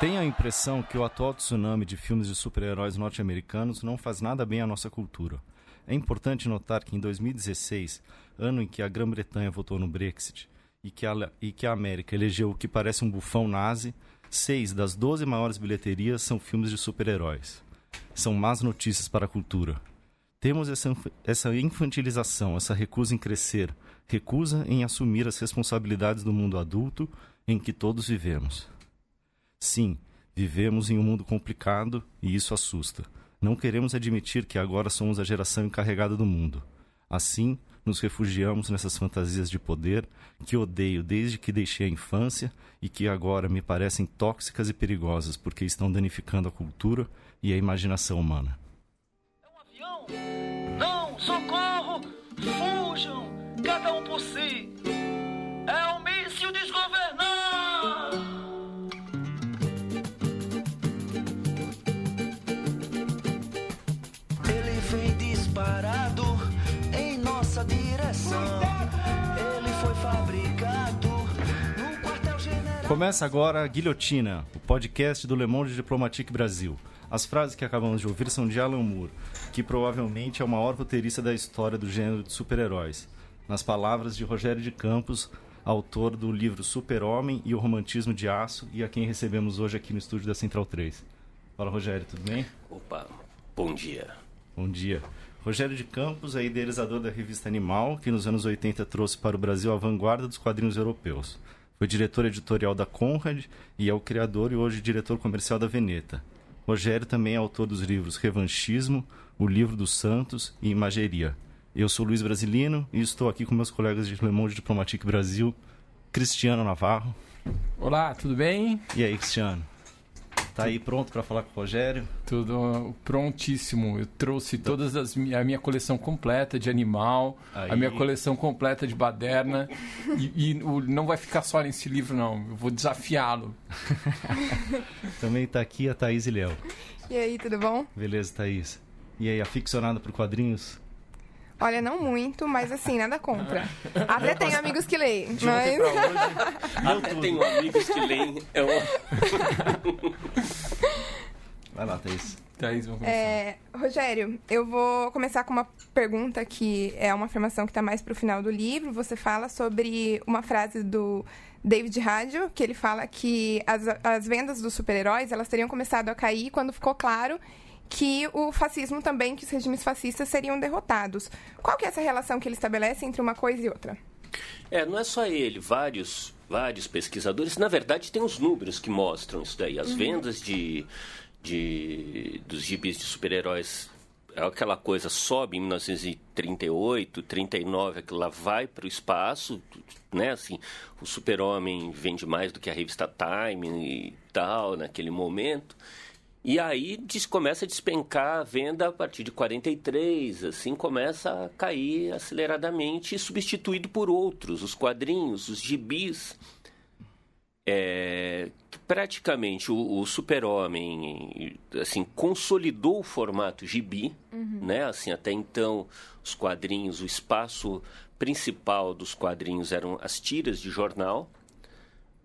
Tenho a impressão que o atual tsunami de filmes de super-heróis norte-americanos não faz nada bem à nossa cultura. É importante notar que em 2016, ano em que a Grã-Bretanha votou no Brexit e que, a, e que a América elegeu o que parece um bufão nazi, seis das 12 maiores bilheterias são filmes de super-heróis. São más notícias para a cultura. Temos essa, essa infantilização, essa recusa em crescer, recusa em assumir as responsabilidades do mundo adulto em que todos vivemos. Sim, vivemos em um mundo complicado e isso assusta. Não queremos admitir que agora somos a geração encarregada do mundo. Assim, nos refugiamos nessas fantasias de poder que odeio desde que deixei a infância e que agora me parecem tóxicas e perigosas porque estão danificando a cultura e a imaginação humana. É um avião? Não, socorro! Fujam! Cada um por si! É um míssil desgovernado! Começa agora a Guilhotina, o podcast do Le Monde Diplomatique Brasil. As frases que acabamos de ouvir são de Alan Moore, que provavelmente é o maior roteirista da história do gênero de super-heróis. Nas palavras de Rogério de Campos, autor do livro Super-Homem e o Romantismo de Aço, e a quem recebemos hoje aqui no estúdio da Central 3. Fala, Rogério, tudo bem? Opa, bom dia. Bom dia. Rogério de Campos é idealizador da revista Animal, que nos anos 80 trouxe para o Brasil a vanguarda dos quadrinhos europeus. Foi diretor editorial da Conrad e é o criador e hoje diretor comercial da Veneta. Rogério também é autor dos livros Revanchismo, O Livro dos Santos e Imageria. Eu sou Luiz Brasilino e estou aqui com meus colegas de Le Monde Diplomatique Brasil, Cristiano Navarro. Olá, tudo bem? E aí, Cristiano? Tá aí pronto para falar com o Rogério? Tudo prontíssimo. Eu trouxe todas as a minha coleção completa de animal, Aí. a minha coleção completa de baderna e, e o- não vai ficar só nesse livro não. Eu vou desafiá-lo. Também tá aqui a Thaís e Léo. E aí, tudo bom? Beleza, Thaís? E aí, aficionada por quadrinhos? Olha, não muito, mas assim, nada contra. Até tenho amigos que leem, De mas... hoje, Até tudo. tenho amigos que leem. É um... Vai lá, Thaís. Thaís, vamos começar. É, Rogério, eu vou começar com uma pergunta que é uma afirmação que está mais para o final do livro. Você fala sobre uma frase do David Radio, que ele fala que as, as vendas dos super-heróis elas teriam começado a cair quando ficou claro que o fascismo também, que os regimes fascistas seriam derrotados. Qual que é essa relação que ele estabelece entre uma coisa e outra? É, não é só ele, vários, vários pesquisadores. Na verdade, tem os números que mostram isso daí. As vendas de, de, dos gibis de super-heróis, é aquela coisa sobe em 1938, 39, aquilo lá vai para o espaço, né? Assim, o super-homem vende mais do que a revista Time e tal, naquele momento. E aí des- começa a despencar a venda a partir de 43, assim começa a cair aceleradamente, substituído por outros, os quadrinhos, os gibis. É, praticamente o, o Super-Homem assim consolidou o formato gibi, né? Assim até então os quadrinhos, o espaço principal dos quadrinhos eram as tiras de jornal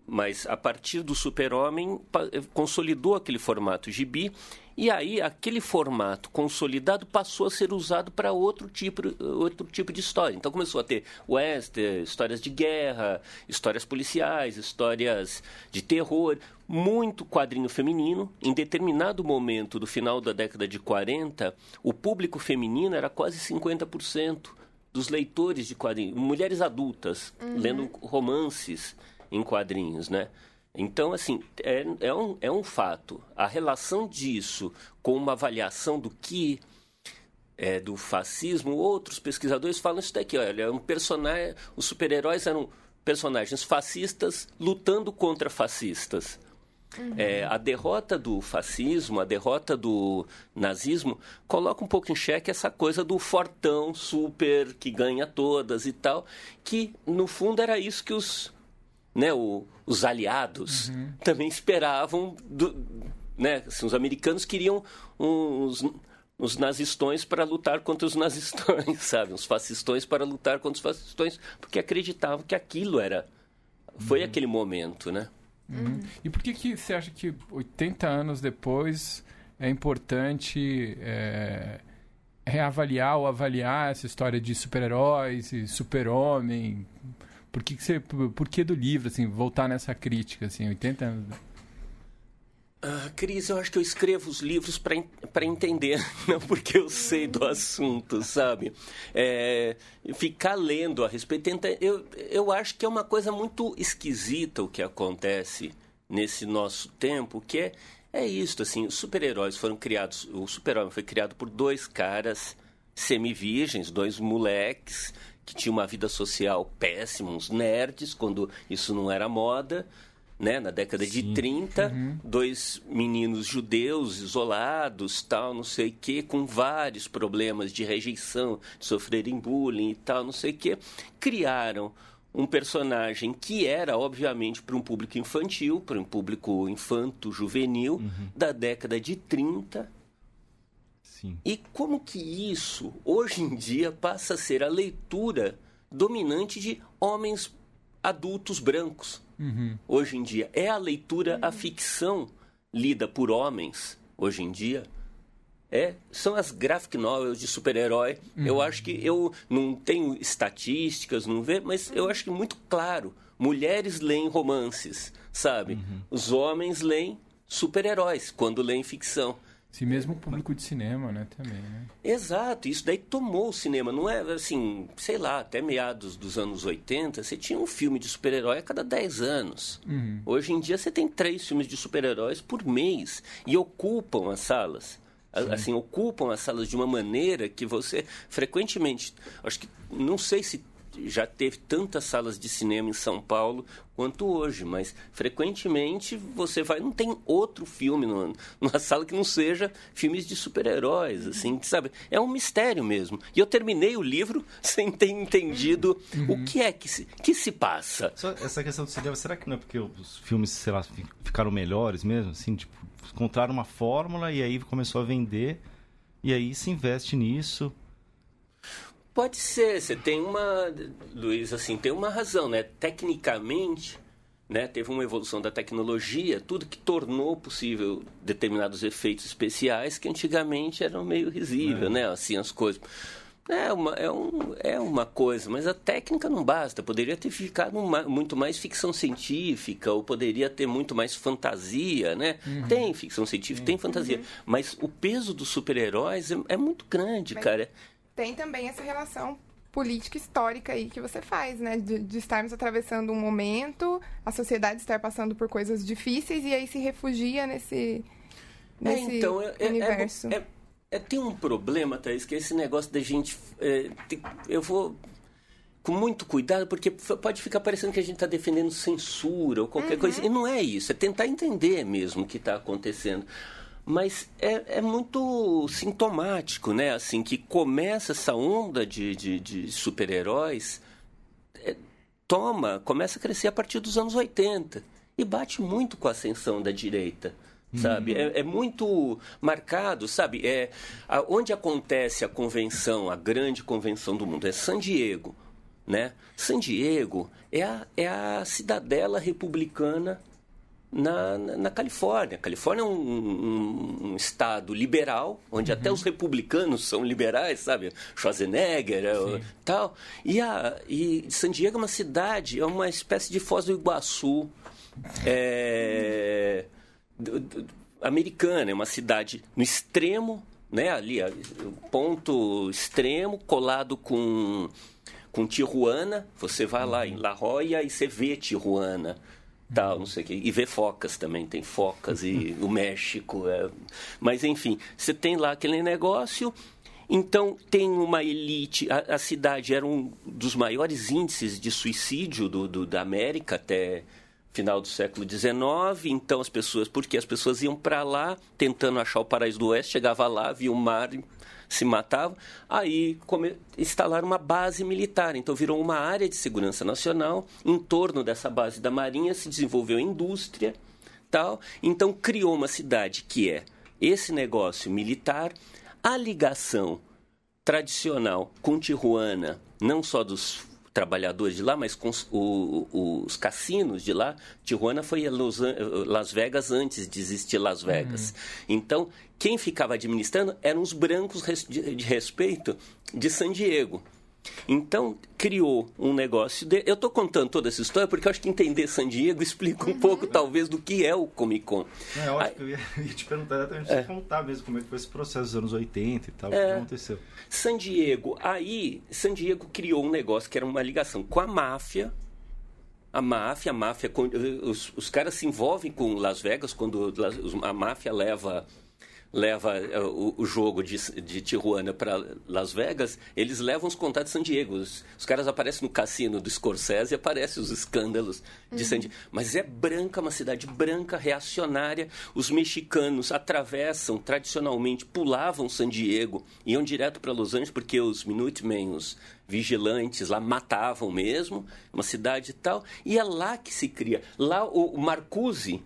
mas a partir do Super-Homem eh, consolidou aquele formato gibi e aí aquele formato consolidado passou a ser usado para outro tipo, outro tipo de história. Então começou a ter western, histórias de guerra, histórias policiais, histórias de terror, muito quadrinho feminino. Em determinado momento do final da década de 40, o público feminino era quase 50% dos leitores de quadrinhos, mulheres adultas lendo romances em quadrinhos, né? Então, assim, é, é, um, é um fato. A relação disso com uma avaliação do que é, do fascismo, outros pesquisadores falam isso daqui, olha, é um personagem, os super-heróis eram personagens fascistas lutando contra fascistas. É, a derrota do fascismo, a derrota do nazismo, coloca um pouco em xeque essa coisa do fortão super que ganha todas e tal, que no fundo era isso que os, né, o- os aliados também esperavam. Do, né, assim, os americanos queriam uns, uns nazistões para lutar contra os nazistões, sabe? Uns fascistões para lutar contra os fascistões, porque acreditavam que aquilo era. Foi aquele momento, né? Uhum. E por que, que você acha que 80 anos depois é importante é, reavaliar ou avaliar essa história de super-heróis e super-homem? Por que, que você, por que do livro, assim, voltar nessa crítica, assim, 80 anos? Ah, Cris, eu acho que eu escrevo os livros para entender, não porque eu sei do assunto, sabe? É, ficar lendo a respeito. Eu, eu acho que é uma coisa muito esquisita o que acontece nesse nosso tempo, que é, é isso, assim, os super-heróis foram criados, o super-homem foi criado por dois caras semi-virgens, dois moleques que tinham uma vida social péssima, uns nerds, quando isso não era moda, né, na década Sim. de 30, uhum. dois meninos judeus isolados, tal, não sei o quê, com vários problemas de rejeição, de sofrerem bullying e tal, não sei o quê, criaram um personagem que era, obviamente, para um público infantil, para um público infanto-juvenil, uhum. da década de 30. Sim. E como que isso, hoje em dia, passa a ser a leitura dominante de homens adultos brancos? Uhum. Hoje em dia. É a leitura, a ficção lida por homens, hoje em dia, é, são as graphic novels de super-herói. Uhum. Eu acho que eu não tenho estatísticas, não vejo, mas eu acho que muito claro. Mulheres leem romances, sabe? Uhum. Os homens leem super-heróis quando leem ficção. Sim, mesmo o público de cinema, né, também, né? Exato, isso daí tomou o cinema, não é assim, sei lá, até meados dos anos 80, você tinha um filme de super-herói a cada 10 anos. Uhum. Hoje em dia você tem três filmes de super-heróis por mês e ocupam as salas. Sim. Assim, ocupam as salas de uma maneira que você frequentemente, acho que não sei se já teve tantas salas de cinema em São Paulo quanto hoje, mas frequentemente você vai não tem outro filme no, numa sala que não seja filmes de super-heróis, assim, sabe? É um mistério mesmo. E eu terminei o livro sem ter entendido uhum. o que é que se, que se passa. Só essa questão do cinema, será que não é porque os filmes, sei lá, ficaram melhores mesmo, assim, tipo, encontraram uma fórmula e aí começou a vender e aí se investe nisso Pode ser, você tem uma, Luiz, assim, tem uma razão, né? Tecnicamente, né, teve uma evolução da tecnologia, tudo que tornou possível determinados efeitos especiais que antigamente eram meio risível, é. né? Assim, as coisas. É uma, é, um, é uma coisa, mas a técnica não basta. Poderia ter ficado uma, muito mais ficção científica, ou poderia ter muito mais fantasia, né? Uhum. Tem ficção científica, tem fantasia. Uhum. Mas o peso dos super-heróis é, é, muito grande, mas... cara tem também essa relação política histórica aí que você faz, né? De, de, estarmos atravessando um momento, a sociedade estar passando por coisas difíceis e aí se refugia nesse, nesse é, então, é, é, é universo. É, é, tem um problema, Thaís, que é esse negócio da gente. Tem, eu vou com muito cuidado, porque pode ficar parecendo que a gente está defendendo censura ou qualquer uhum. coisa. E não é isso, é tentar entender mesmo o que está acontecendo mas é, é muito sintomático, né? Assim, que começa essa onda de, de, de super-heróis, é, toma, começa a crescer a partir dos anos 80 e bate muito com a ascensão da direita sabe? Uhum. É, é, muito marcado, sabe? É a, onde acontece a convenção, a grande convenção do mundo é San Diego, né? San Diego é a, é a cidadela republicana na, na, Califórnia. A Califórnia é um, um, um estado liberal, onde uhum. até os republicanos são liberais, sabe? Schwarzenegger é, tal. E, a, e San Diego é uma cidade, é uma espécie de Foz do Iguaçu é, do, do, americana. É uma cidade no extremo, né? Ali, ponto extremo, colado com com Tijuana, você vai lá em La Jolla e você vê Tijuana tal, não sei o quê. E ver focas também, tem focas e o México. É... Mas enfim, você tem lá aquele negócio. Então tem uma elite. A, a cidade era um dos maiores índices de suicídio do, do, da América até final do século XIX. Então as pessoas, porque as pessoas iam para lá tentando achar o paraíso do Oeste, chegava lá, via o mar se matavam. Aí come, instalaram uma base militar, então virou uma área de segurança nacional. Em torno dessa base da Marinha se desenvolveu indústria, tal. Então criou uma cidade que é esse negócio militar, a ligação tradicional com Tijuana, não só dos trabalhadores de lá, mas com os, o, os cassinos de lá, Tijuana foi Los, Las Vegas antes de existir Las Vegas. Uhum. Então, quem ficava administrando eram os brancos de respeito de San Diego. Então, criou um negócio. De... Eu estou contando toda essa história porque eu acho que entender San Diego explica um uhum. pouco, talvez, do que é o Comic Con. É ótimo, eu ia, ia, te perguntar exatamente é. contar mesmo como é que foi esse processo dos anos 80 e tal, é. o que aconteceu. San Diego, aí, San Diego criou um negócio que era uma ligação com a máfia. A máfia, a máfia, os, os caras se envolvem com Las Vegas quando a máfia leva leva uh, o, o, jogo de, de Tijuana para Las Vegas, eles levam os contatos de San Diego. Os, os, caras aparecem no cassino do Scorsese e aparecem os escândalos de uhum. San Diego. Mas é branca, uma cidade branca, reacionária. Os mexicanos atravessam, tradicionalmente, pulavam San Diego, iam direto para Los Angeles, porque os Minutemen, os vigilantes lá matavam mesmo, uma cidade e tal. E é lá que se cria. Lá o, o Marcuse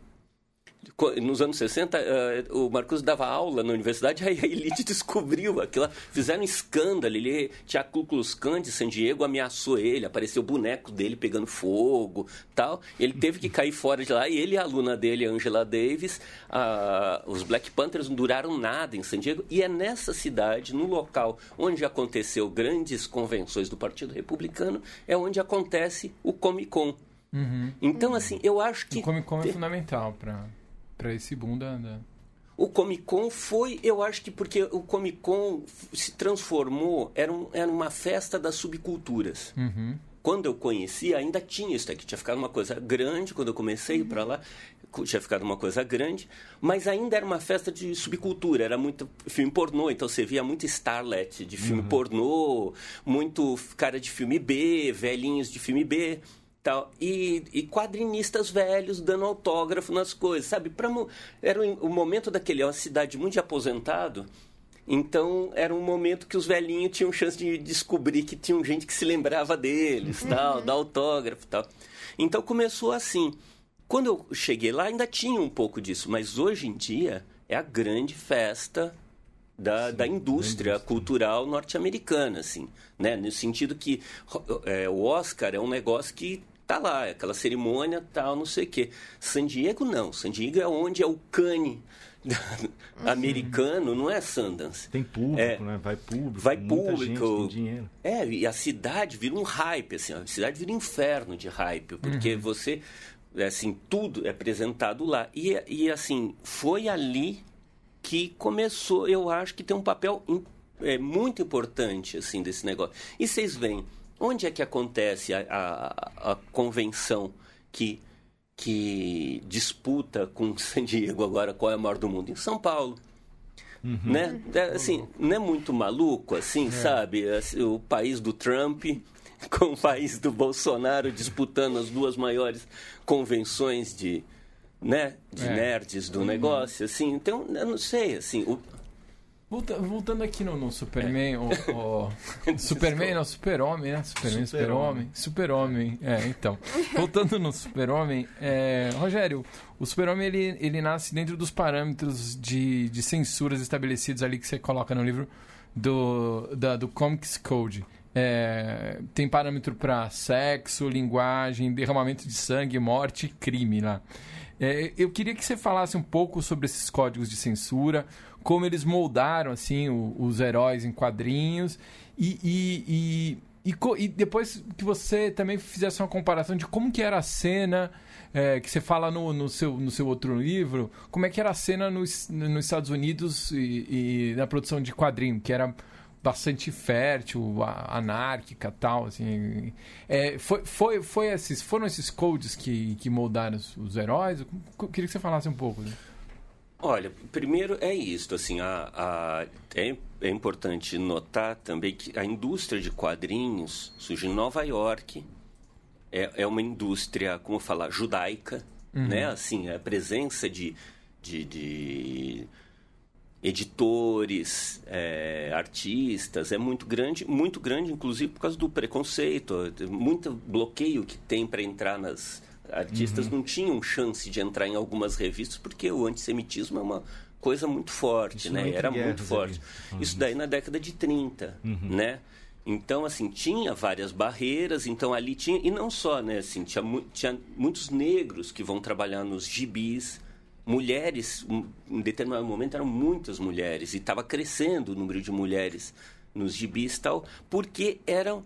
nos anos 60, uh, eh, o Marcos dava aula na universidade, aí a elite descobriu aquilo, fizeram um escândalo, ele tinha Ku Klux Klan de San Diego, ameaçou ele, apareceu o boneco dele pegando fogo, tal, ele teve que cair fora de lá, e ele e a aluna dele, Angela Davis, uh, os Black Panthers não duraram nada em San Diego, e é nessa cidade, no local onde aconteceu grandes convenções do Partido Republicano, é onde acontece o Comic Con. Uhum. Então, assim, eu acho que... O Comic Con é fundamental para para esse boom da, da, O Comic Con foi, eu acho que porque o Comic Con se transformou, era, um, era uma festa das subculturas. Uhum. Quando eu conheci, ainda tinha isso aqui, tinha ficado uma coisa grande quando eu comecei uhum. para lá, tinha ficado uma coisa grande, mas ainda era uma festa de subcultura, era muito filme pornô, então você via muito starlet de filme uhum. pornô, muito cara de filme B, velhinhos de filme B tal e, e quadrinistas velhos dando autógrafo nas coisas sabe pra, era o, o momento daquele é uma cidade muito de aposentado então era um momento que os velhinhos tinham chance de descobrir que tinha gente que se lembrava deles uhum. tal dar autógrafo tal então começou assim quando eu cheguei lá ainda tinha um pouco disso mas hoje em dia é a grande festa da, Sim, da indústria cultural norte-americana, assim, né? No sentido que é, o Oscar é um negócio que tá lá, é aquela cerimônia, tal, não sei o quê. San Diego não, San Diego é onde é o cane americano, não é Sundance. Tem público, é, né? Vai público. Vai público. dinheiro. É, e a cidade vira um hype, assim, a cidade vira um inferno de hype, porque uhum. você, assim, tudo é apresentado lá. E, e, assim, foi ali que começou, eu acho que tem um papel é, muito importante, assim, desse negócio. E vocês veem, Onde é que acontece a, a, a convenção que, que disputa com San Diego agora qual é a maior do mundo? Em São Paulo. Uhum. Né? É, assim, não é muito maluco, assim, é. sabe? Assim, o país do Trump com o país do Bolsonaro disputando as duas maiores convenções de, né, de é. nerds do uhum. negócio, assim. Então, eu não sei, assim, o, Volta, voltando aqui no, no Superman, o, o Superman, não, Super-Homem, né? Superman, Super-Homem. Super-Homem, é, então. Voltando no Super-Homem, é, Rogério, o Super-Homem ele, ele nasce dentro dos parâmetros de, de censuras estabelecidos ali que você coloca no livro do, da, do Comics Code. É, tem parâmetro para sexo, linguagem, derramamento de sangue, morte e crime lá. É, eu queria que você falasse um pouco sobre esses códigos de censura, como eles moldaram assim o, os heróis em quadrinhos e, e, e, e, depois que você também fizesse uma comparação de como que era a cena é, que você fala no, no, seu, no seu outro livro, como é que era a cena nos, nos Estados Unidos e, e na produção de quadrinho, que era bastante fértil, anárquica tal, assim. É, foi, foi, foi esses, foram esses codes que, que moldaram os, os heróis? Eu queria que você falasse um pouco. Né? Olha, primeiro é isso, assim, a, a, é, é, importante notar também que a indústria de quadrinhos surge em Nova York, é, é uma indústria, como falar, judaica, uhum. né, assim, a presença de, de, de editores, é, artistas, é muito grande, muito grande, inclusive por causa do preconceito, muito bloqueio que tem para entrar nas artistas uhum. não tinham chance de entrar em algumas revistas porque o antissemitismo é uma coisa muito forte, Isso né? Era muito forte. Uhum. Isso daí na década de 30, uhum. né? Então, assim, tinha várias barreiras, então ali tinha, e não só, né, assim, tinha, tinha muitos negros que vão trabalhar nos gibis, mulheres, em determinado momento eram muitas mulheres, e estava crescendo o número de mulheres nos gibis e tal, porque eram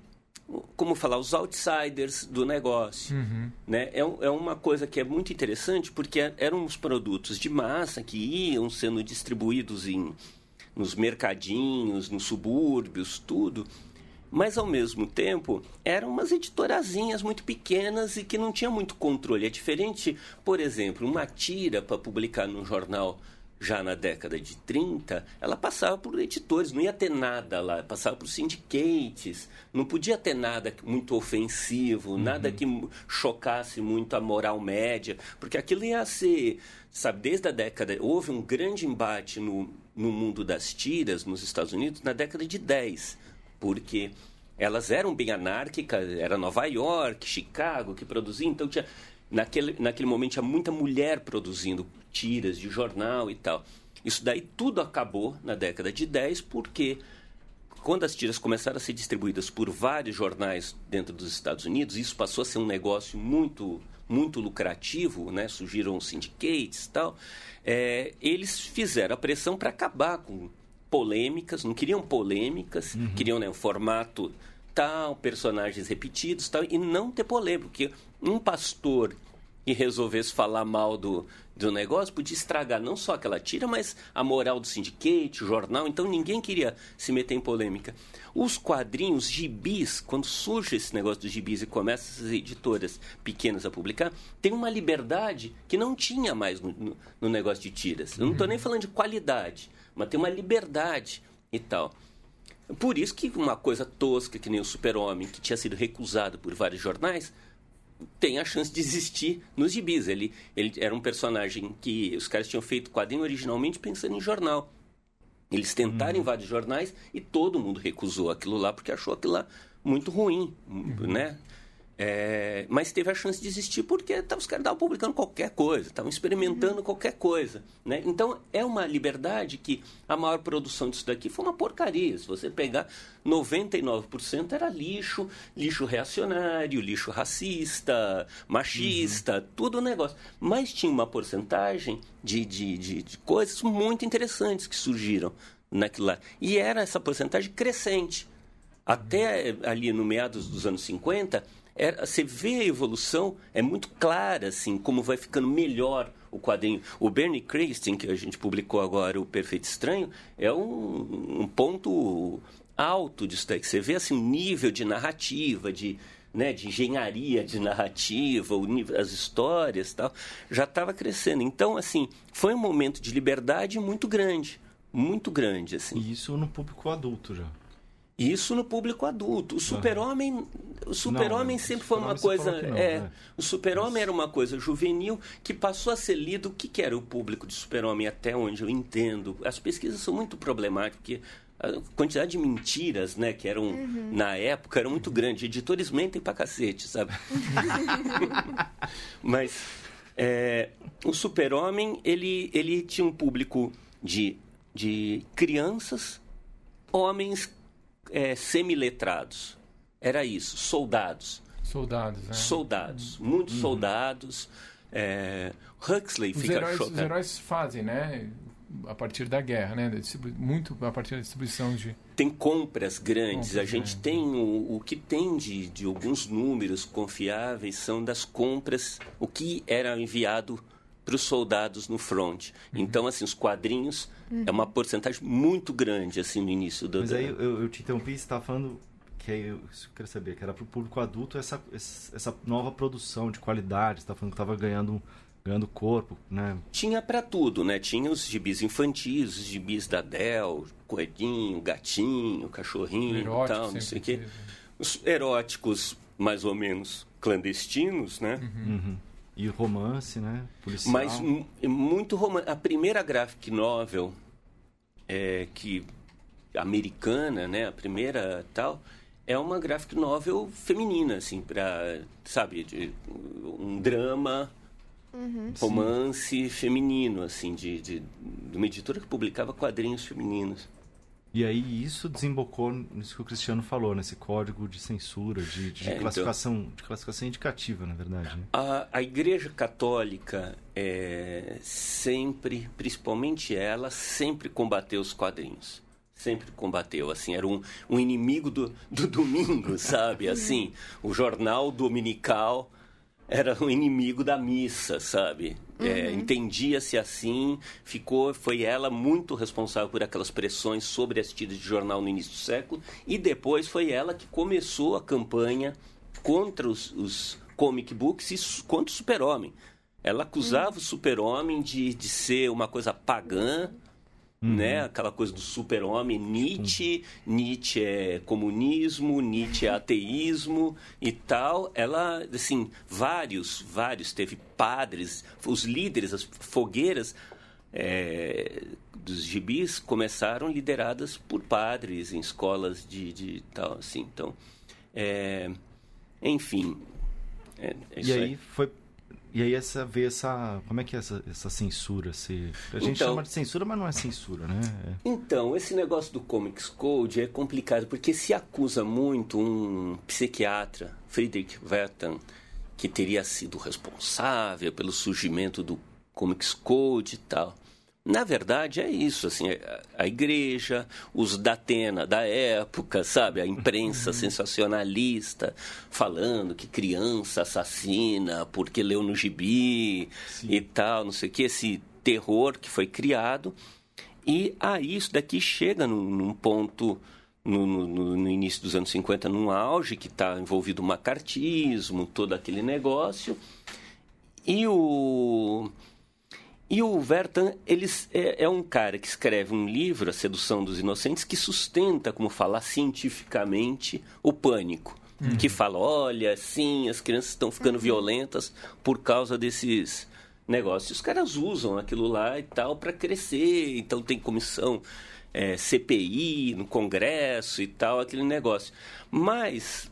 como falar, os outsiders do negócio. Uhum. Né? É, é uma coisa que é muito interessante porque é, eram os produtos de massa que iam sendo distribuídos em, nos mercadinhos, nos subúrbios, tudo. Mas, ao mesmo tempo, eram umas editorazinhas muito pequenas e que não tinha muito controle. É diferente, por exemplo, uma tira para publicar num jornal já na década de 30, ela passava por editores, não ia ter nada lá, passava por syndicates, não podia ter nada muito ofensivo, uhum. nada que chocasse muito a moral média, porque aquilo ia ser, sabe, desde a década, houve um grande embate no, no mundo das tiras nos Estados Unidos na década de 10, porque elas eram bem anárquicas, era Nova York, Chicago que produzia, então tinha naquele, naquele momento tinha muita mulher produzindo tiras de jornal e tal. Isso daí tudo acabou na década de 10, porque quando as tiras começaram a ser distribuídas por vários jornais dentro dos Estados Unidos, isso passou a ser um negócio muito muito lucrativo, né? surgiram syndicates e tal, é, eles fizeram a pressão para acabar com polêmicas, não queriam polêmicas, uhum. queriam né, um formato tal, personagens repetidos tal, e não ter polêmica, porque um pastor e resolvesse falar mal do, do negócio, podia estragar não só aquela tira, mas a moral do syndicate, o jornal. Então ninguém queria se meter em polêmica. Os quadrinhos, gibis, quando surge esse negócio dos gibis e começa essas editoras pequenas a publicar, tem uma liberdade que não tinha mais no, no, no negócio de tiras. Eu não estou nem falando de qualidade, mas tem uma liberdade e tal. Por isso que uma coisa tosca, que nem o Super-Homem, que tinha sido recusado por vários jornais, tem a chance de existir nos gibis. Ele, ele era um personagem que os caras tinham feito quadrinho originalmente pensando em jornal. Eles tentaram uhum. em vários jornais e todo mundo recusou aquilo lá porque achou aquilo lá muito ruim, uhum. né? É, mas teve a chance de existir porque tá, os caras estavam publicando qualquer coisa, estavam experimentando uhum. qualquer coisa. Né? Então é uma liberdade que a maior produção disso daqui foi uma porcaria. Se você pegar 99% era lixo, lixo reacionário, lixo racista, machista, uhum. tudo o negócio. Mas tinha uma porcentagem de, de, de, de coisas muito interessantes que surgiram naquilo lá. E era essa porcentagem crescente. Até ali no meados dos anos 50, é, você vê a evolução, é muito clara, assim, como vai ficando melhor o quadrinho. O Bernie Kristen, que a gente publicou agora, O Perfeito Estranho, é um, um ponto alto disso daí. Você vê, assim, nível de narrativa, de, né, de engenharia de narrativa, as histórias tal, já estava crescendo. Então, assim, foi um momento de liberdade muito grande. Muito grande, assim. E isso no público adulto já. Isso no público adulto. O super-homem, o super-homem sempre foi uma coisa, não, é, né? o super-homem era uma coisa juvenil que passou a ser lido. O que, que era o público de super-homem até onde eu entendo? As pesquisas são muito problemáticas porque a quantidade de mentiras, né, que eram uhum. na época era muito grande. Editores mentem pra cacete, sabe? Mas é, o super-homem ele ele tinha um público de de crianças, homens é, semiletrados. Era isso, soldados. Soldados, né? Soldados, muitos uhum. soldados. É, Huxley os fica heróis, Os heróis fazem, né? A partir da guerra, né? Muito a partir da distribuição de. Tem compras grandes. Compras a gente tem o, o que tem de, de alguns números confiáveis são das compras, o que era enviado para os soldados no front. Uhum. Então, assim, os quadrinhos uhum. é uma porcentagem muito grande, assim, no início do... Mas aí eu, eu te interrompi, você estava falando que aí eu, queria saber, que era para o público adulto essa, essa nova produção de qualidade, você estava falando que estava ganhando ganhando corpo, né? Tinha para tudo, né? Tinha os gibis infantis, os gibis da Del, coelhinho, gatinho, cachorrinho e tal, não sei o quê. Os eróticos, mais ou menos, clandestinos, né? Uhum. Uhum. E romance, né? Policial. Mas muito romance. A primeira graphic novel é, que americana, né? A primeira tal é uma graphic novel feminina, assim, para sabe, de, um drama, uhum. romance Sim. feminino, assim, de, de, de uma editora que publicava quadrinhos femininos. E aí isso desembocou nisso que o Cristiano falou, nesse código de censura, de, de É, classificação, de classificação indicativa, na verdade. né? A, a Igreja Católica é, sempre, principalmente ela, sempre combateu os quadrinhos. Sempre combateu, assim, era um, um inimigo do, do domingo, sabe? Assim, o jornal dominical era um inimigo da missa, sabe? É, Entendia-se assim, ficou, foi ela muito responsável por aquelas pressões sobre as tiras de jornal no início do século, e depois foi ela que começou a campanha contra os, os comic books e contra o super-homem. Ela acusava o super-homem de, de ser uma coisa pagã, né? Aquela coisa do super-homem, Nietzsche, Nietzsche é comunismo, Nietzsche é ateísmo e tal. Ela, assim, vários, vários, teve padres, os líderes, as fogueiras é, dos gibis começaram lideradas por padres em escolas de, de tal, assim. Então, é, enfim, é, é E isso aí foi. E aí essa veio essa. Como é que é essa, essa censura? Se, a gente Então- chama de censura, mas não é censura, né? É- Então, esse negócio do Comics Code é complicado, porque se acusa muito um psiquiatra, Friedrich Wertham, que teria sido responsável pelo surgimento do Comics Code e tal. Na verdade, é isso, assim, a- a igreja, os da Atena da época, sabe? A imprensa sensacionalista falando que criança assassina porque leu no gibi e tal, não sei o que, esse terror que foi criado. E aí isso daqui chega num, num ponto, no, no- no início dos anos 50, num auge, que está envolvido o macartismo, todo aquele negócio. E o... E o Vertan, ele é, é um cara que escreve um livro, A Sedução dos Inocentes, que sustenta, como falar cientificamente, o pânico. Que fala, olha, sim, as crianças estão ficando violentas por causa desses negócios. Os caras usam aquilo lá e tal para crescer, então tem comissão é, CPI no Congresso e tal, aquele negócio. Mas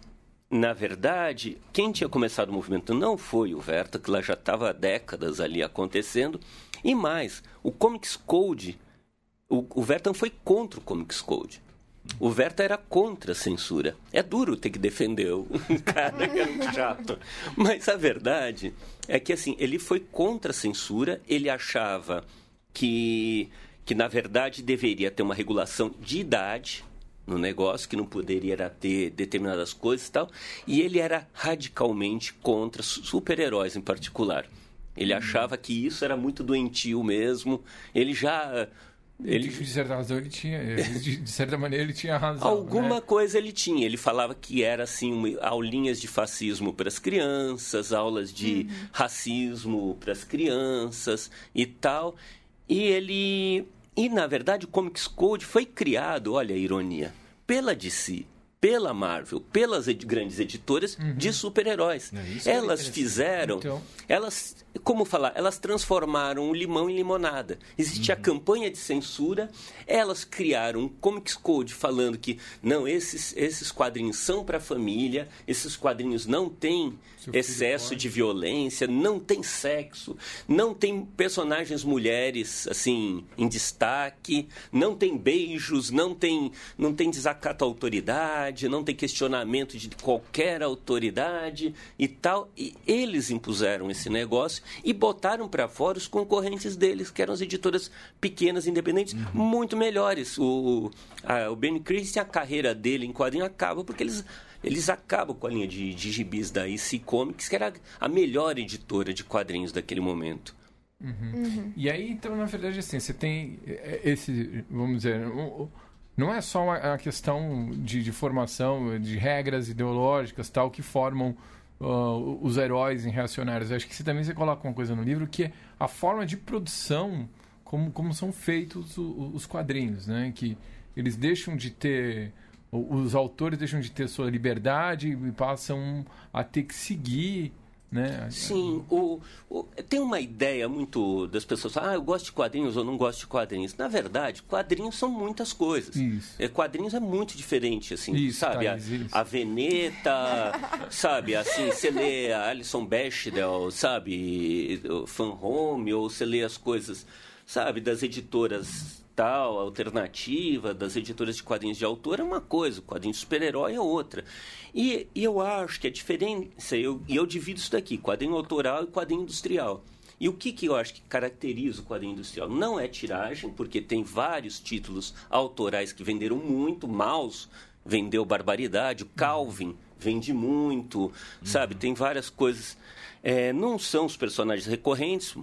na verdade, quem tinha começado o movimento não foi o Verta, que lá já estava há décadas ali acontecendo. E mais, o Comics Code, o, o Verta foi contra o Comics Code. O Verta era contra a censura. É duro ter que defender um cara que era um chato. Mas a verdade é que assim, ele foi contra a censura, ele achava que, que na verdade deveria ter uma regulação de idade no negócio, que não poderia ter determinadas coisas e tal, e ele era radicalmente contra su- super-heróis em particular. Ele achava que isso era muito doentio mesmo. Ele já Ele... ele De certa razão, ele tinha. ele- De, de certa maneira, ele tinha razão. Alguma né? coisa ele tinha. Ele falava que era assim uma- aulinhas de fascismo para as crianças, aulas de racismo para as crianças e tal. E ele e na verdade o Comics Code foi criado, olha a ironia, pela DC, pela Marvel, pelas ed- grandes editoras de super-heróis. É, Elas fizeram, Então- elas, como falar, elas transformaram o limão em limonada. Existia a campanha de censura, elas criaram um Comics Code falando que não, esses, esses quadrinhos são para a família, esses quadrinhos não têm excesso pode. de violência, não tem sexo, não tem personagens mulheres assim em destaque, não tem beijos, não tem não tem desacato à autoridade, não tem questionamento de qualquer autoridade e tal. E eles impuseram esse negócio e botaram para fora os concorrentes deles, que eram as editoras pequenas, independentes, muito melhores. O, a, o Ben Christie, a carreira dele em quadrinho acaba porque eles eles acabam com a linha de, de gibis da EC Comics, que era a melhor editora de quadrinhos daquele momento. E aí, então, na verdade, assim, você tem eh, esse, vamos dizer, não é só uma, a questão de, de formação, de regras ideológicas tal, que formam ah, os heróis em reacionários. Acho que você também você coloca uma coisa no livro que é a forma de produção, como, como são feitos o- os quadrinhos, né? Que eles deixam de ter os autores deixam de ter sua liberdade e passam a ter que seguir, né? Sim, o, o- tem uma ideia muito das pessoas, ah, eu gosto de quadrinhos ou não gosto de quadrinhos. Na verdade, quadrinhos são muitas coisas. Isso. É, quadrinhos é muito diferente, assim, Isso, sabe? Thaís, a, isso. a Veneta, sabe? Assim, você lê a Alison Bechdel, sabe? O Fan Home, ou você lê as coisas sabe, das editoras tal, alternativa, das editoras de quadrinhos de autor é uma coisa, o quadrinho de super-herói é outra. E, e, eu acho que a diferença, e eu, eu divido isso daqui, quadrinho autoral e quadrinho industrial. E o que, que eu acho que caracteriza o quadrinho industrial? Não é tiragem, porque tem vários títulos autorais que venderam muito, Maus vendeu barbaridade, o Calvin vende muito, uhum. sabe? Tem várias coisas. É, não são os personagens recorrentes,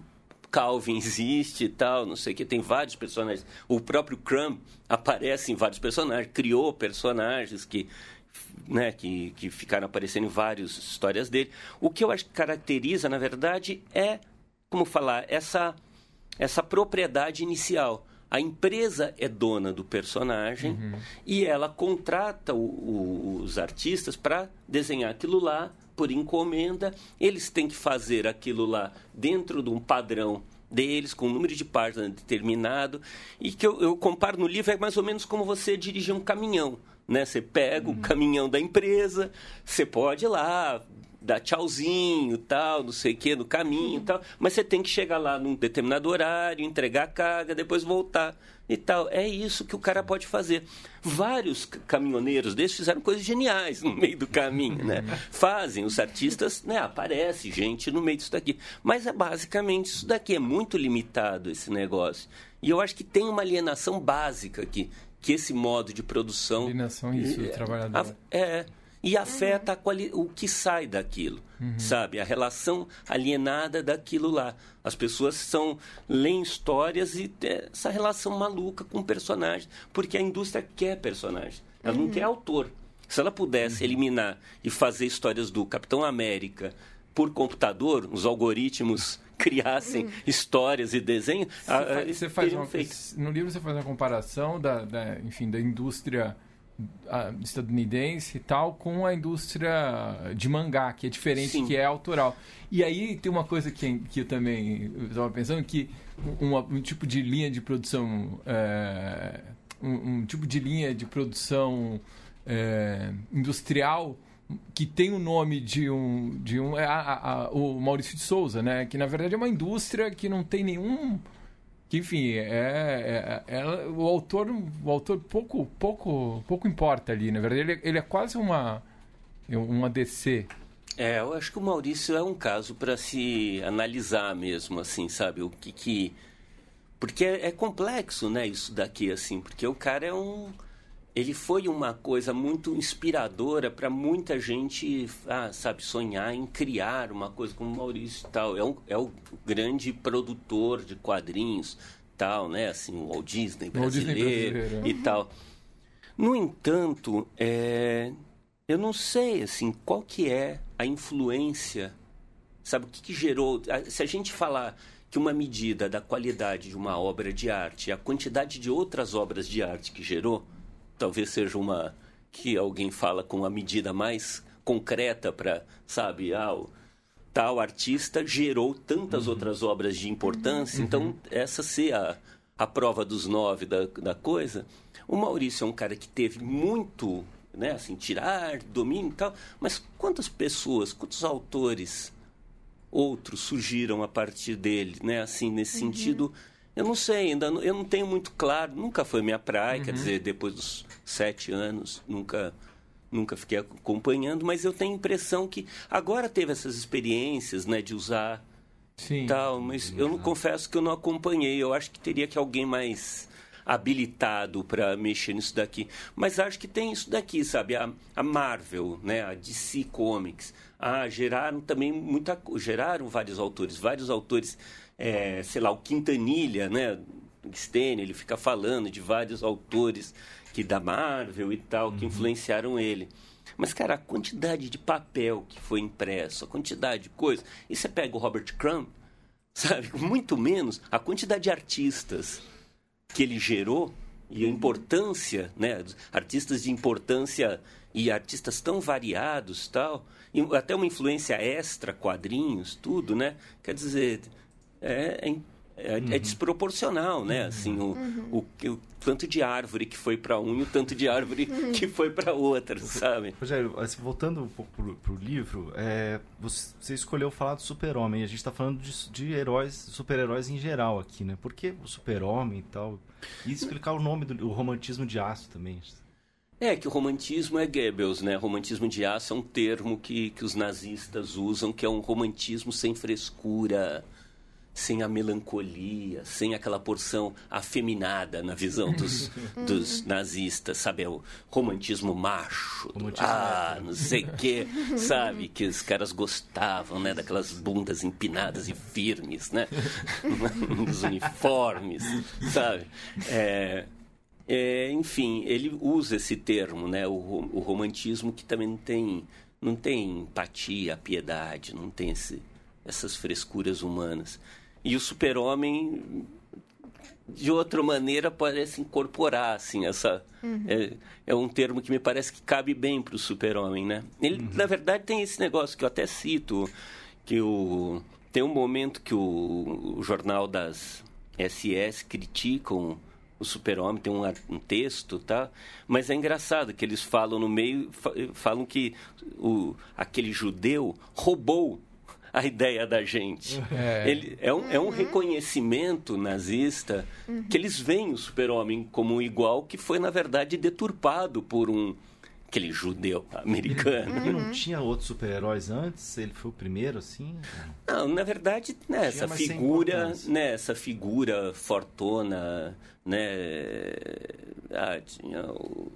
Calvin existe e tal, não sei o que, tem vários personagens. O próprio Crumb aparece em vários personagens, criou personagens que, né, que, que ficaram aparecendo em várias histórias dele. O que eu acho que caracteriza, na verdade, é como falar, essa, essa propriedade inicial. A empresa é dona do personagem uhum. e ela contrata o, o, os artistas para desenhar aquilo lá por encomenda. Eles têm que fazer aquilo lá dentro de um padrão deles, com um número de páginas determinado. E que eu, eu comparo no livro é mais ou menos como você dirigir um caminhão. Né? Você pega uhum. o caminhão da empresa, você pode ir lá, dar tchauzinho, tal, não sei o que, no caminho e tal, mas você tem que chegar lá num determinado horário, entregar a carga, depois voltar e tal. É isso que o cara pode fazer. Vários caminhoneiros desses fizeram coisas geniais no meio do caminho, né? Fazem, os artistas, né? Aparece gente no meio disso daqui. Mas é basicamente isso daqui, é muito limitado esse negócio. E eu acho que tem uma alienação básica aqui, que esse modo de produção... Alienação, isso, é, trabalhador. É, e afeta quali... o que sai daquilo, uhum. sabe? A relação alienada daquilo lá. As pessoas são leem histórias e essa relação maluca com o personagem, porque a indústria quer personagem, ela uhum. não quer autor. Se ela pudesse uhum. eliminar e fazer histórias do Capitão América por computador, os algoritmos criassem uhum. histórias e desenhos, você, a, faz, você faz uma, no livro você faz uma comparação da, da enfim, da indústria estadunidense e tal com a indústria de mangá, que é diferente, Sim. que é autoral. E aí tem uma coisa que, que eu também estava pensando, que um, um, tipo de linha de produção... É, um, um, tipo de linha de produção é, industrial que tem o nome de um de um é a, a, o Maurício de Souza, né? Que na verdade é uma indústria que não tem nenhum que enfim é, é, é, o autor o autor pouco pouco pouco importa ali na verdade ele, ele é quase uma uma DC é eu acho que o Maurício é um caso para se analisar mesmo assim sabe? O que que porque é, é, complexo né isso daqui assim porque o cara é um ele foi uma coisa muito inspiradora para muita gente, ah, sabe, sonhar em criar uma coisa como o Maurício e tal. É, um, é o grande produtor de quadrinhos, tal, né? Assim, o Walt Disney brasileiro, Walt Disney brasileiro. e tal. No entanto, é, eu não sei, assim, qual que é a influência, sabe, o que, que gerou... Se a gente falar que uma medida da qualidade de uma obra de arte, a quantidade de outras obras de arte que gerou talvez seja uma que alguém fala com uma medida mais concreta para, sabe, ah, o, tal artista gerou tantas uhum. outras obras de importância, uhum. então essa ser a, a prova dos nove da, da coisa. O Maurício é um cara que teve muito, né, assim, tirar, domínio e tal, mas quantas pessoas, quantos autores outros surgiram a partir dele, né, assim, nesse uhum. sentido eu não sei, ainda não, eu não tenho muito claro, nunca foi minha praia, uhum. quer dizer, depois dos sete anos, nunca nunca fiquei acompanhando, mas eu tenho a impressão que agora teve essas experiências, né, de usar Sim. tal, mas eu não confesso que eu não acompanhei. Eu acho que teria que alguém mais habilitado para mexer nisso daqui. Mas acho que tem isso daqui, sabe? A, a Marvel, né, a DC Comics, ah, geraram também muita, geraram vários autores, vários autores é, sei lá, o Quintanilha, né? Stênio, ele fica falando de vários autores que da Marvel e tal, que uhum. influenciaram ele. Mas, cara, a quantidade de papel que foi impresso, a quantidade de coisa. E você pega o Robert Crumb, sabe? Muito menos a quantidade de artistas que ele gerou e a importância, né? Artistas de importância e artistas tão variados tal. E até uma influência extra, quadrinhos, tudo, né? Quer dizer, é, é, é, é, desproporcional, né? Assim, o, o, o, tanto de árvore que foi para um e o tanto de árvore que foi para outra, sabe? Rogério, assim, voltando um pouco pro, o livro, é, você, escolheu falar do super-homem. A gente está falando de, de heróis, super-heróis em geral aqui, né? Por que o super-homem e tal? E explicar o nome do o romantismo de aço também. É, que o romantismo é Goebbels, né? Romantismo de aço é um termo que, que os nazistas usam, que é um romantismo sem frescura, sem a melancolia, sem aquela porção afeminada na visão dos, dos nazistas, sabe? É o romantismo macho. Romantismo ah, não sei o quê, sabe? Que os caras gostavam, né? Daquelas bundas empinadas e firmes, né? Dos uniformes, sabe? É, é, enfim, ele usa esse termo, né? O, o, romantismo que também não tem, não tem empatia, piedade, não tem esse, essas frescuras humanas. E o super-homem, de outra maneira, parece incorporar, assim, essa... Uhum. É, é, um termo que me parece que cabe bem para o super-homem, né? Ele, uhum. na verdade, tem esse negócio que eu até cito, que o... Tem um momento que o, o jornal das SS criticam o super-homem, tem um, um, texto, tá? Mas é engraçado que eles falam no meio, falam que o, aquele judeu roubou a ideia da gente. É, Ele, é, um, é um reconhecimento nazista uhum. que eles veem o super-homem como um igual que foi, na verdade, deturpado por um aquele judeu americano. E não tinha outros super-heróis antes? Ele foi o primeiro, assim? Não, na verdade, né, essa figura, né, essa figura fortona, né, ah, tinha o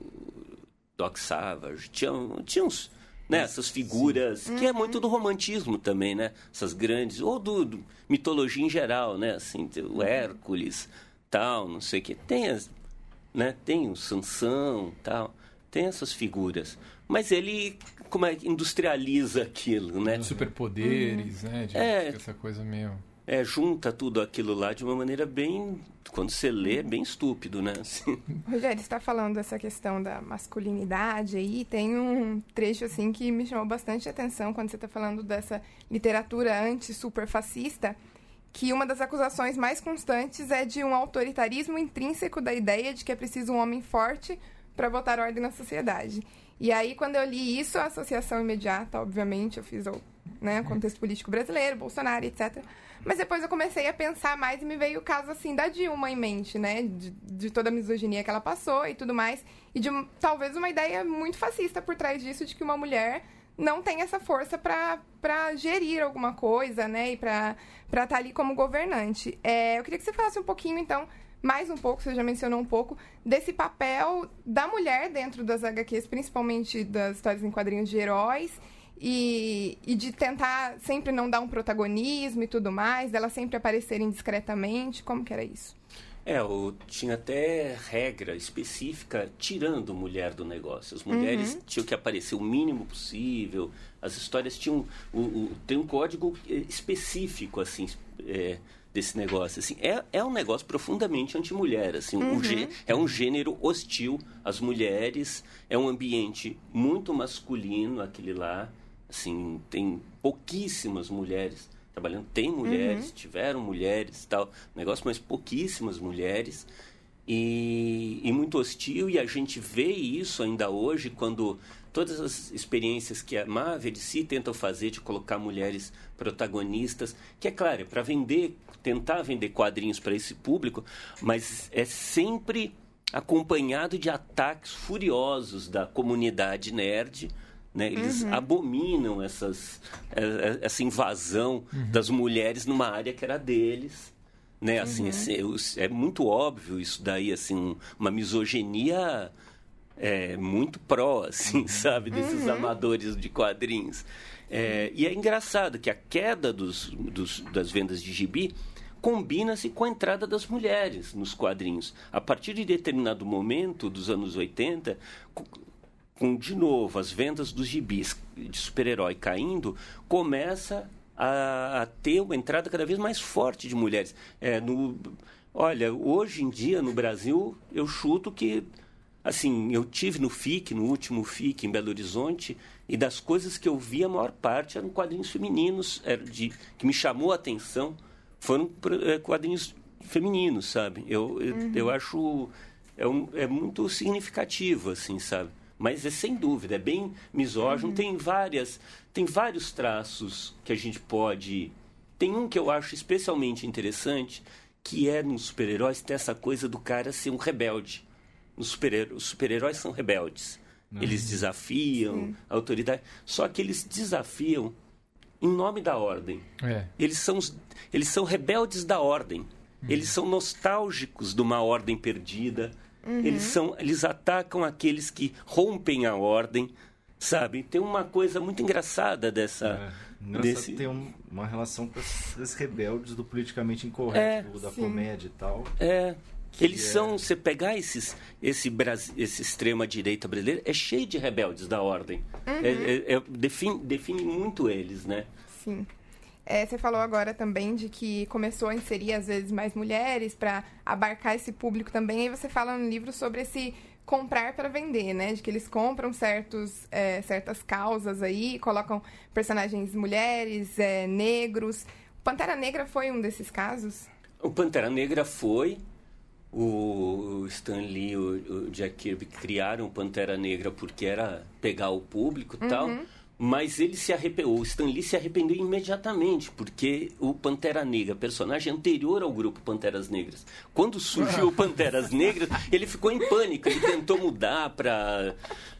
Doc Savage, tinha, tinha uns, né, essas figuras, Sim. que é muito do romantismo também, né, essas grandes, ou do, do mitologia em geral, né, assim, o Hércules, tal, não sei o que, tem as, né, tem o Sansão, tal, tem essas figuras. Mas ele como é, industrializa aquilo, né? Superpoderes, uhum. né? De, é, essa coisa meio... É, junta tudo aquilo lá de uma maneira bem... Quando você lê, é bem estúpido, né? Assim. Rogério, está falando dessa questão da masculinidade aí. Tem um trecho, assim, que me chamou bastante atenção quando você está falando dessa literatura anti-superfascista que uma das acusações mais constantes é de um autoritarismo intrínseco da ideia de que é preciso um homem forte para botar ordem na sociedade. E aí, quando eu li isso, a associação imediata, obviamente, eu fiz o né, contexto político brasileiro, Bolsonaro, etc. Mas depois eu comecei a pensar mais e me veio o caso, assim, da Dilma em mente, né? De, de toda a misoginia que ela passou e tudo mais. E de talvez uma ideia muito fascista por trás disso, de que uma mulher não tem essa força para gerir alguma coisa, né? E para estar tá ali como governante. É, eu queria que você falasse um pouquinho, então, mais um pouco, você já mencionou um pouco, desse papel da mulher dentro das HQs, principalmente das histórias em quadrinhos de heróis, e, e de tentar sempre não dar um protagonismo e tudo mais, delas sempre aparecerem discretamente. Como que era isso? É, o, tinha até regra específica tirando mulher do negócio. As mulheres uhum. tinham que aparecer o mínimo possível. As histórias tinham o, o tem um código específico assim. É, desse negócio. Assim, é, é um negócio profundamente anti-mulher. Assim, uhum. um gê, é um gênero hostil às mulheres, é um ambiente muito masculino aquele lá. Assim, tem pouquíssimas mulheres trabalhando. Tem mulheres, uhum. tiveram mulheres tal, negócio, mas pouquíssimas mulheres. E, e muito hostil, e a gente vê isso ainda hoje quando todas as experiências que a Marvel de si tentam fazer de colocar mulheres protagonistas, que é claro, é para vender, tentar vender quadrinhos para esse público, mas é sempre acompanhado de ataques furiosos da comunidade nerd. Né? Eles uhum. abominam essas, é, é, essa invasão uhum. das mulheres numa área que era deles. Né? Assim, uhum. é, é, muito óbvio isso daí, assim, uma misoginia é, muito pró, assim, uhum. sabe, desses uhum. amadores de quadrinhos. É, e é engraçado que a queda dos, dos, das vendas de gibi combina-se com a entrada das mulheres nos quadrinhos. A partir de determinado momento dos anos 80, com, com de novo as vendas dos gibis de super-herói caindo, começa a, a, ter uma entrada cada vez mais forte de mulheres. É, no, olha, hoje em dia no Brasil, eu chuto que Assim, eu tive no FIC, no último FIC em Belo Horizonte, e das coisas que eu vi, a maior parte eram quadrinhos femininos, era de, que me chamou a atenção, foram é, quadrinhos feminino, sabe? Eu, eu, uhum. eu acho é, um, é muito significativo, assim, sabe? Mas é sem dúvida, é bem misógino, uhum. tem várias, tem vários traços que a gente pode. Tem um que eu acho especialmente interessante, que é nos super-heróis ter essa coisa do cara ser um rebelde. Os super-heróis super são rebeldes. Uhum. Eles desafiam Sim. a autoridade. Só que eles desafiam em nome da ordem. É. Eles, são, eles são rebeldes da ordem. Uhum. Eles são nostálgicos de uma ordem perdida. Uhum. Eles, são, eles atacam aqueles que rompem a ordem, sabe? Tem uma coisa muito engraçada dessa... É. Desse... tem um, uma relação com esses rebeldes do politicamente incorreto, é, da sim. comédia e tal. É, eles é... são, você pegar esses, esse, esse extrema-direita brasileiro, é cheio de rebeldes da ordem. Uhum. É, é, é, define, define muito eles, né? Sim. É, você falou agora também de que começou a inserir, às vezes, mais mulheres para abarcar esse público também. E você fala no livro sobre esse comprar para vender, né? De que eles compram certos, é, certas causas aí, colocam personagens mulheres, é, negros. Pantera Negra foi um desses casos? O Pantera Negra foi, o Stan Lee e o, Jack Kirby criaram Pantera Negra porque era pegar o público e uhum. tal. Mas ele se arrependeu, o Stan Lee se arrependeu imediatamente, porque o Pantera Negra, personagem anterior ao grupo Panteras Negras, quando surgiu o Panteras Negras, ele ficou em pânico, ele tentou mudar para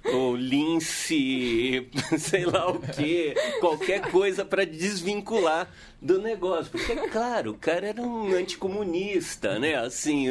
o Lince, sei lá o que, qualquer coisa para desvincular do negócio. Porque, é claro, o cara era um anticomunista, né? Assim,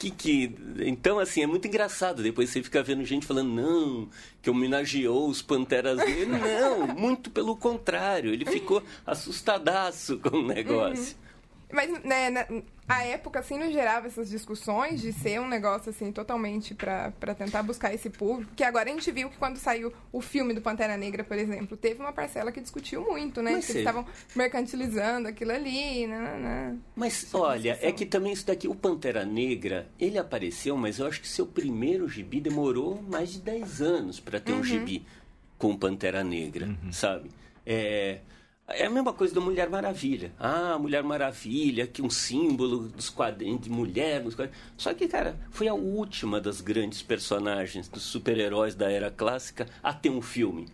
que que. Então, assim, é muito engraçado. Depois você fica vendo gente falando, não, que homenageou os Panteras. Não, muito pelo contrário. Ele ficou assustadaço com o negócio. Uhum. Mas, né, a época, assim, não gerava essas discussões de ser um negócio, assim, totalmente para tentar buscar esse público. Que agora a gente viu que quando saiu o filme do Pantera Negra, por exemplo, teve uma parcela que discutiu muito, né? Mas que eles estavam mercantilizando aquilo ali, né, né, né. Mas, olha, é que também isso daqui, o Pantera Negra, ele apareceu, mas eu acho que seu primeiro gibi demorou mais de 10 anos para ter uhum. um gibi com Pantera Negra, uhum. sabe? É... É a mesma coisa da Mulher Maravilha. Ah, Mulher Maravilha, que um símbolo dos quadrinhos de mulher. Dos quadrinhos. Só que, cara, foi a última das grandes personagens, dos super-heróis da era clássica, a ter um filme.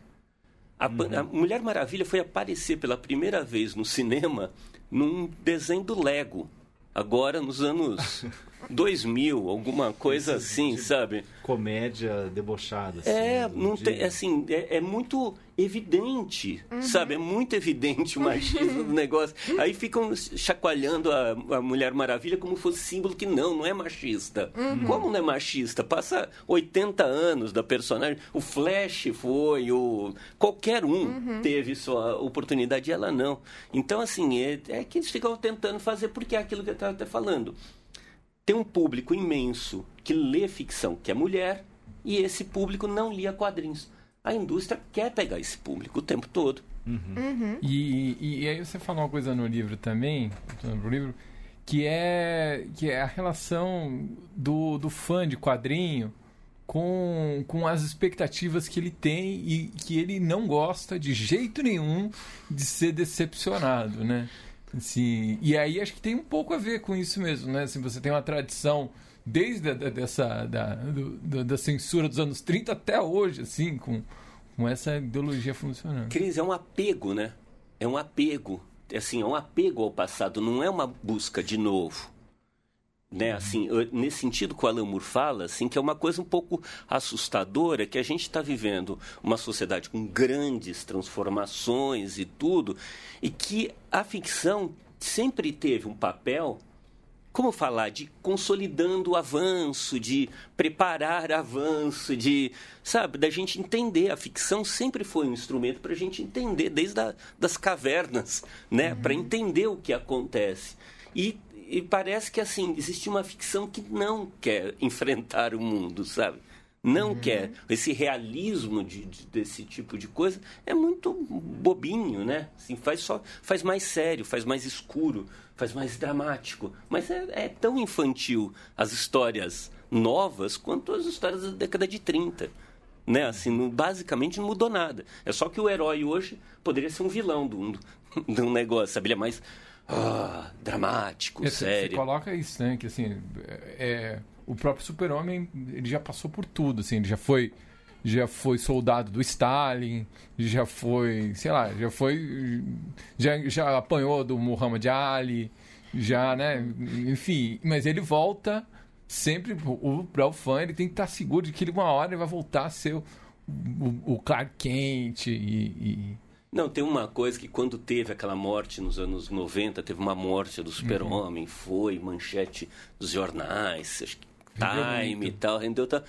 A, uhum. a, Mulher Maravilha foi aparecer pela primeira vez no cinema num desenho do Lego. Agora, nos anos 2000, alguma coisa assim, sabe? Comédia debochada. Assim, é, não tem, assim, é, é, muito evidente, uhum. sabe? É muito evidente o machismo do negócio. Aí ficam chacoalhando a, a, Mulher Maravilha como fosse símbolo que não, não é machista. Uhum. Como não é machista? Passa 80 anos da personagem. O Flash foi, o qualquer um uhum. teve sua oportunidade e ela não. Então, assim, é, é que eles ficam tentando fazer porque é aquilo que eu estava até falando tem um público imenso que lê ficção, que é mulher, e esse público não lia quadrinhos. A indústria quer pegar esse público o tempo todo. Uhum. Uhum. E, e, e, aí você falou uma coisa no livro também, no livro, que é, que é a relação do, do fã de quadrinho com, com as expectativas que ele tem e que ele não gosta de jeito nenhum de ser decepcionado, né? Assim, e aí acho que tem um pouco a ver com isso mesmo, né? Assim, você tem uma tradição desde a, dessa, da, do, da censura dos anos 30 até hoje, assim, com, com essa ideologia funcionando. Cris, é um apego, né? É um apego. Assim, é um apego ao passado, não é uma busca de novo né? Assim, nesse sentido que o Alan Moore fala, assim, que é uma coisa um pouco assustadora, que a gente está vivendo uma sociedade com grandes transformações e tudo, e que a ficção sempre teve um papel como falar de consolidando o avanço, de preparar avanço, de sabe, da gente entender. A ficção sempre foi um instrumento para a gente entender desde a, das cavernas, né, uhum. para entender o que acontece. E e parece que assim existe uma ficção que não quer enfrentar o mundo, sabe? Não uhum. quer. Esse realismo de, de, desse tipo de coisa é muito bobinho, né? Assim, faz, só, faz mais sério, faz mais escuro, faz mais dramático. Mas é, é tão infantil as histórias novas quanto as histórias da década de 30 né? Assim, não, basicamente não mudou nada. É só que o herói hoje poderia ser um vilão de um, de um negócio, sabe? Ele é mais ah, dramático, É, sério. Você coloca isso, né? Que assim, é, o próprio Super-Homem, ele já passou por tudo, assim, ele já foi já foi soldado do Stalin, já foi, sei lá, já foi já, já apanhou do Muhammad Ali, já, né? Enfim, mas ele volta sempre o para o fã, ele tem que estar seguro de que ele uma hora ele vai voltar a ser o, o, o Clark Kent e, e Não, tem uma coisa que quando teve aquela morte nos anos 90, teve uma morte do super-homem, foi manchete dos jornais, acho que Time e tal, rendeu tal.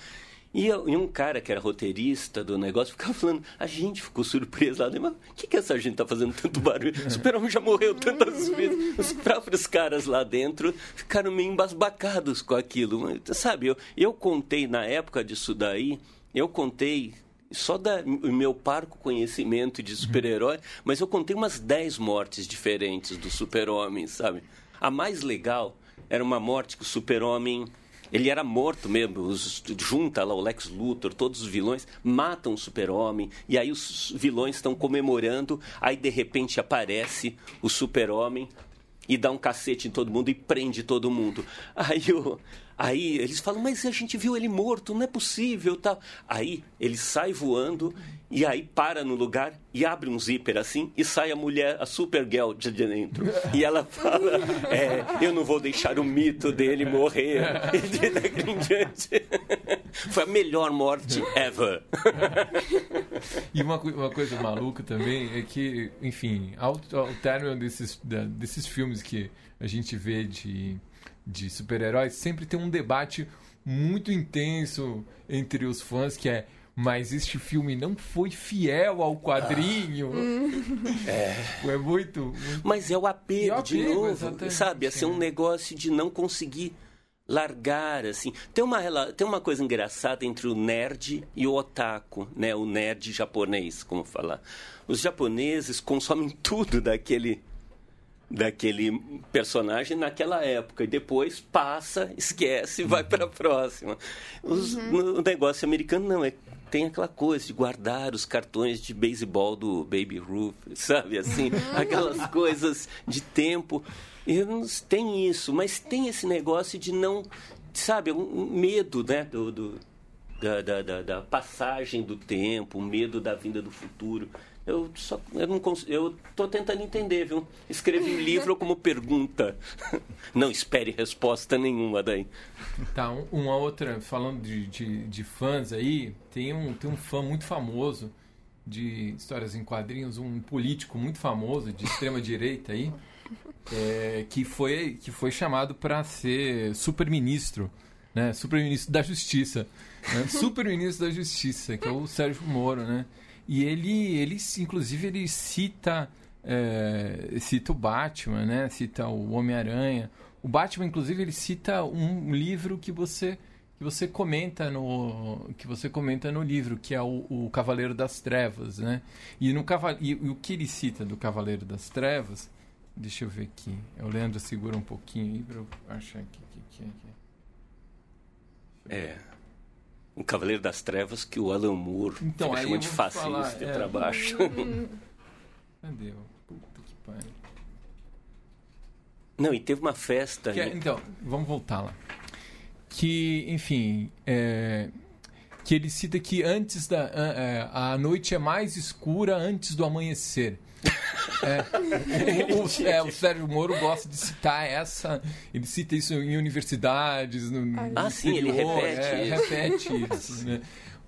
E, um cara que era roteirista do negócio ficava falando, a gente ficou surpreso lá, né? mas o que, que essa gente tá fazendo tanto barulho? O super-homem já morreu tantas vezes. Os próprios caras lá dentro ficaram meio embasbacados com aquilo. Sabe, eu, eu contei na época disso daí, eu contei só da o meu parco conhecimento de super-herói, mas eu contei umas 10 mortes diferentes do super-homem, sabe? A mais legal era uma morte que o super-homem ele era morto mesmo, os, junta lá o Lex Luthor, todos os vilões matam o super-homem, e aí os vilões estão comemorando, aí de repente aparece o super-homem e dá um cacete em todo mundo e prende todo mundo. Aí, o, aí eles falam, mas a gente viu ele morto, não é possível tal. Aí ele sai voando e aí para no lugar e abre um zíper assim e sai a mulher, a Supergirl de dentro. E ela fala, é, eu não vou deixar o mito dele morrer. E daqui em diante. Foi a melhor morte ever. E uma, uma coisa maluca também é que, enfim, ao, ao término desses, desses filmes que a gente vê de, de super-heróis, sempre tem um debate muito intenso entre os fãs que é. Mas este filme não foi fiel ao quadrinho. É. É muito. muito- Mas é o apego, E o de apego, novo, exatamente, sabe? Assim, um é. negócio de não conseguir largar, assim. Tem uma, tem uma coisa engraçada entre o nerd e o otaku, né? O nerd japonês, como falar. Os japoneses consomem tudo daquele daquele personagem naquela época e depois passa, esquece e vai para a próxima. Os- no- o negócio americano não é tem aquela coisa de guardar os cartões de beisebol do Baby Ruth, sabe assim, aquelas coisas de tempo. E não tem isso, mas tem esse negócio de não, sabe, um um medo, né, do, do- da, da, da, da passagem do tempo, o medo da vinda do futuro. Eu só eu não cons- eu tô tentando entender, viu? Escrevi o livro como pergunta. Não espere resposta nenhuma daí. Tá, um- uma outra, falando de, de, de fãs aí, tem um, tem um fã muito famoso de histórias em quadrinhos, um político muito famoso de extrema direita aí, é, que, foi, que foi chamado para ser super-ministro, né? Super-ministro da Justiça. Né? Super-ministro da Justiça, que é o Sérgio Moro, né? E ele, ele inclusive, ele cita, é, cita o Batman, né? Cita o Homem-Aranha. O Batman, inclusive, ele cita um livro que você que você comenta no que você comenta no livro, que é o, o Cavaleiro das Trevas, né? E no cava- e, o que ele cita do Cavaleiro das Trevas, deixa eu ver aqui. O Leandro segura um pouquinho aí para eu achar aqui que que é. É. Um Cavaleiro das Trevas que o Alan Moore Então, eu de fascista falar, é. pra baixo. Cadê? Puta que pariu. Não, e teve uma festa. Que é- então, vamos voltar lá. Que, enfim, é, que ele cita que antes da a, é, a noite é mais escura antes do amanhecer. É, o, é, o Sérgio Moro gosta de citar essa. Ele cita isso em universidades, no, no Ah, sim, ele repete é, isso. repete isso, né?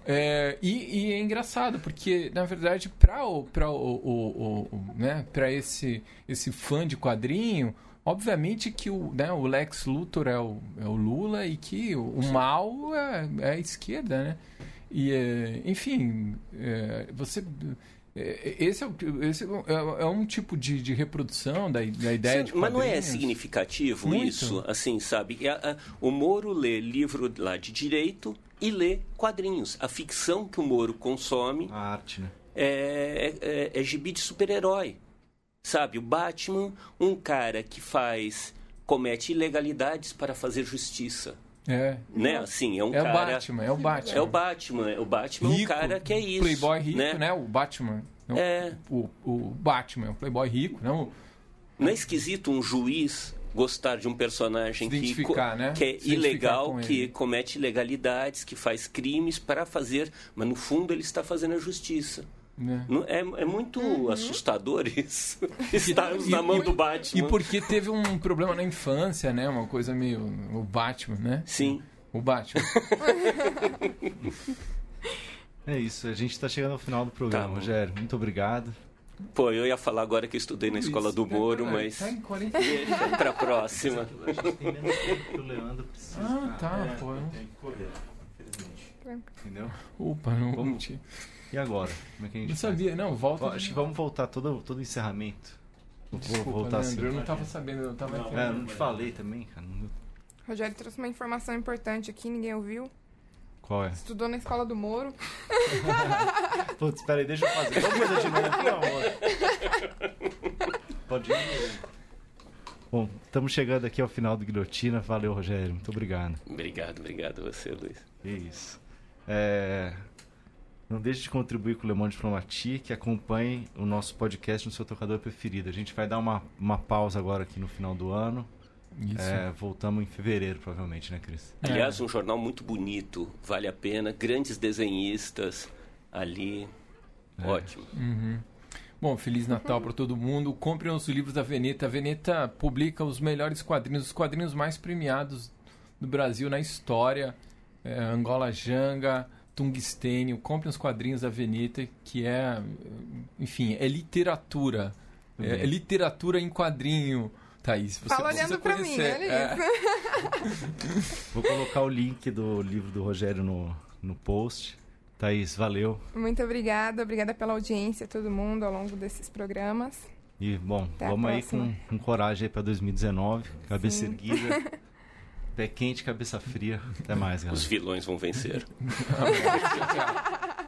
É, e, e é engraçado, porque, na verdade, para o, pra o, o, o- o- né, pra esse, esse fã de quadrinho, obviamente que o, né, o Lex Luthor é o, é o Lula e que o, o mal é, é a esquerda, né? E, é, enfim, é, você... é, Esse, é, esse é, é um tipo de, de reprodução da, da ideia Sim, de mas não é quadrinhos. significativo Muito. isso, assim, sabe? O Moro lê livro lá de direito e lê quadrinhos. A ficção que o Moro consome A arte, né? é, é, é gibi de super-herói. Sabe, o Batman, um cara que faz comete ilegalidades para fazer justiça, É, né? Assim, é um é o cara Batman, é o Batman. é o Batman, o Batman é um rico, cara que é isso, Playboy rico, né? né? O Batman. É. O, o Batman é um playboy rico, não Não é esquisito um juiz gostar de um personagem que, né? que é ilegal, que comete ilegalidades, que faz crimes para fazer, mas no fundo ele está fazendo a justiça. É, é, é muito uhum. assustador isso. Estarmos e, na mão e, do Batman. E porque teve um problema na infância, né? Uma coisa meio. O Batman, né? Sim. O Batman. é isso, a gente está chegando ao final do programa, tá Rogério. Muito obrigado. Pô, eu ia falar agora que eu estudei na escola do Moro, mas. Tá em 40 Deixa pra próxima. Ah, tá, é, pô. Tem que correr, infelizmente. Entendeu? Opa, não. Vamos... E agora? Como é que a gente. Não sabia, não, volta. Acho que vamos voltar todo, todo encerramento. Desculpa, voltar Leandro, assim. Eu não tava sabendo, eu tava. Não, é, eu não te falei também, cara. Rogério trouxe uma informação importante aqui, ninguém ouviu. Qual é? Estudou na escola do Moro. Putz, peraí, deixa eu fazer. Vamos fazer de novo, pelo amor. Pode ir. Bom, estamos chegando aqui ao final do Guilhotina. Valeu, Rogério. Muito obrigado. Obrigado, obrigado a você, Luiz. É isso. É... Não deixe de contribuir com o Le Monde Diplomatie, que acompanhe o nosso podcast no seu tocador preferido. A gente vai dar uma, uma pausa agora aqui no final do ano é, voltamos em fevereiro, provavelmente, né, Cris? Aliás, um jornal muito bonito, vale a pena. Grandes desenhistas ali. É. Ótimo. Uhum. Bom, Feliz Natal para todo mundo. Comprem os livros da Veneta. A Veneta publica os melhores quadrinhos, os quadrinhos mais premiados do Brasil na história. É, Angola Janga, Tungstênio. Comprem os quadrinhos da Veneta, que é, enfim, é literatura. É, é literatura em quadrinho. Thaís, você Fala olhando pra conhecer. mim, olha é. isso. Vou colocar o link do livro do Rogério no, no post. Thaís, valeu. Muito obrigada, obrigada pela audiência, todo mundo, ao longo desses programas. E, bom, Até vamos aí com, com coragem para 2019, cabeça Sim. erguida. Pé quente, cabeça fria. Até mais, galera. Os vilões vão vencer.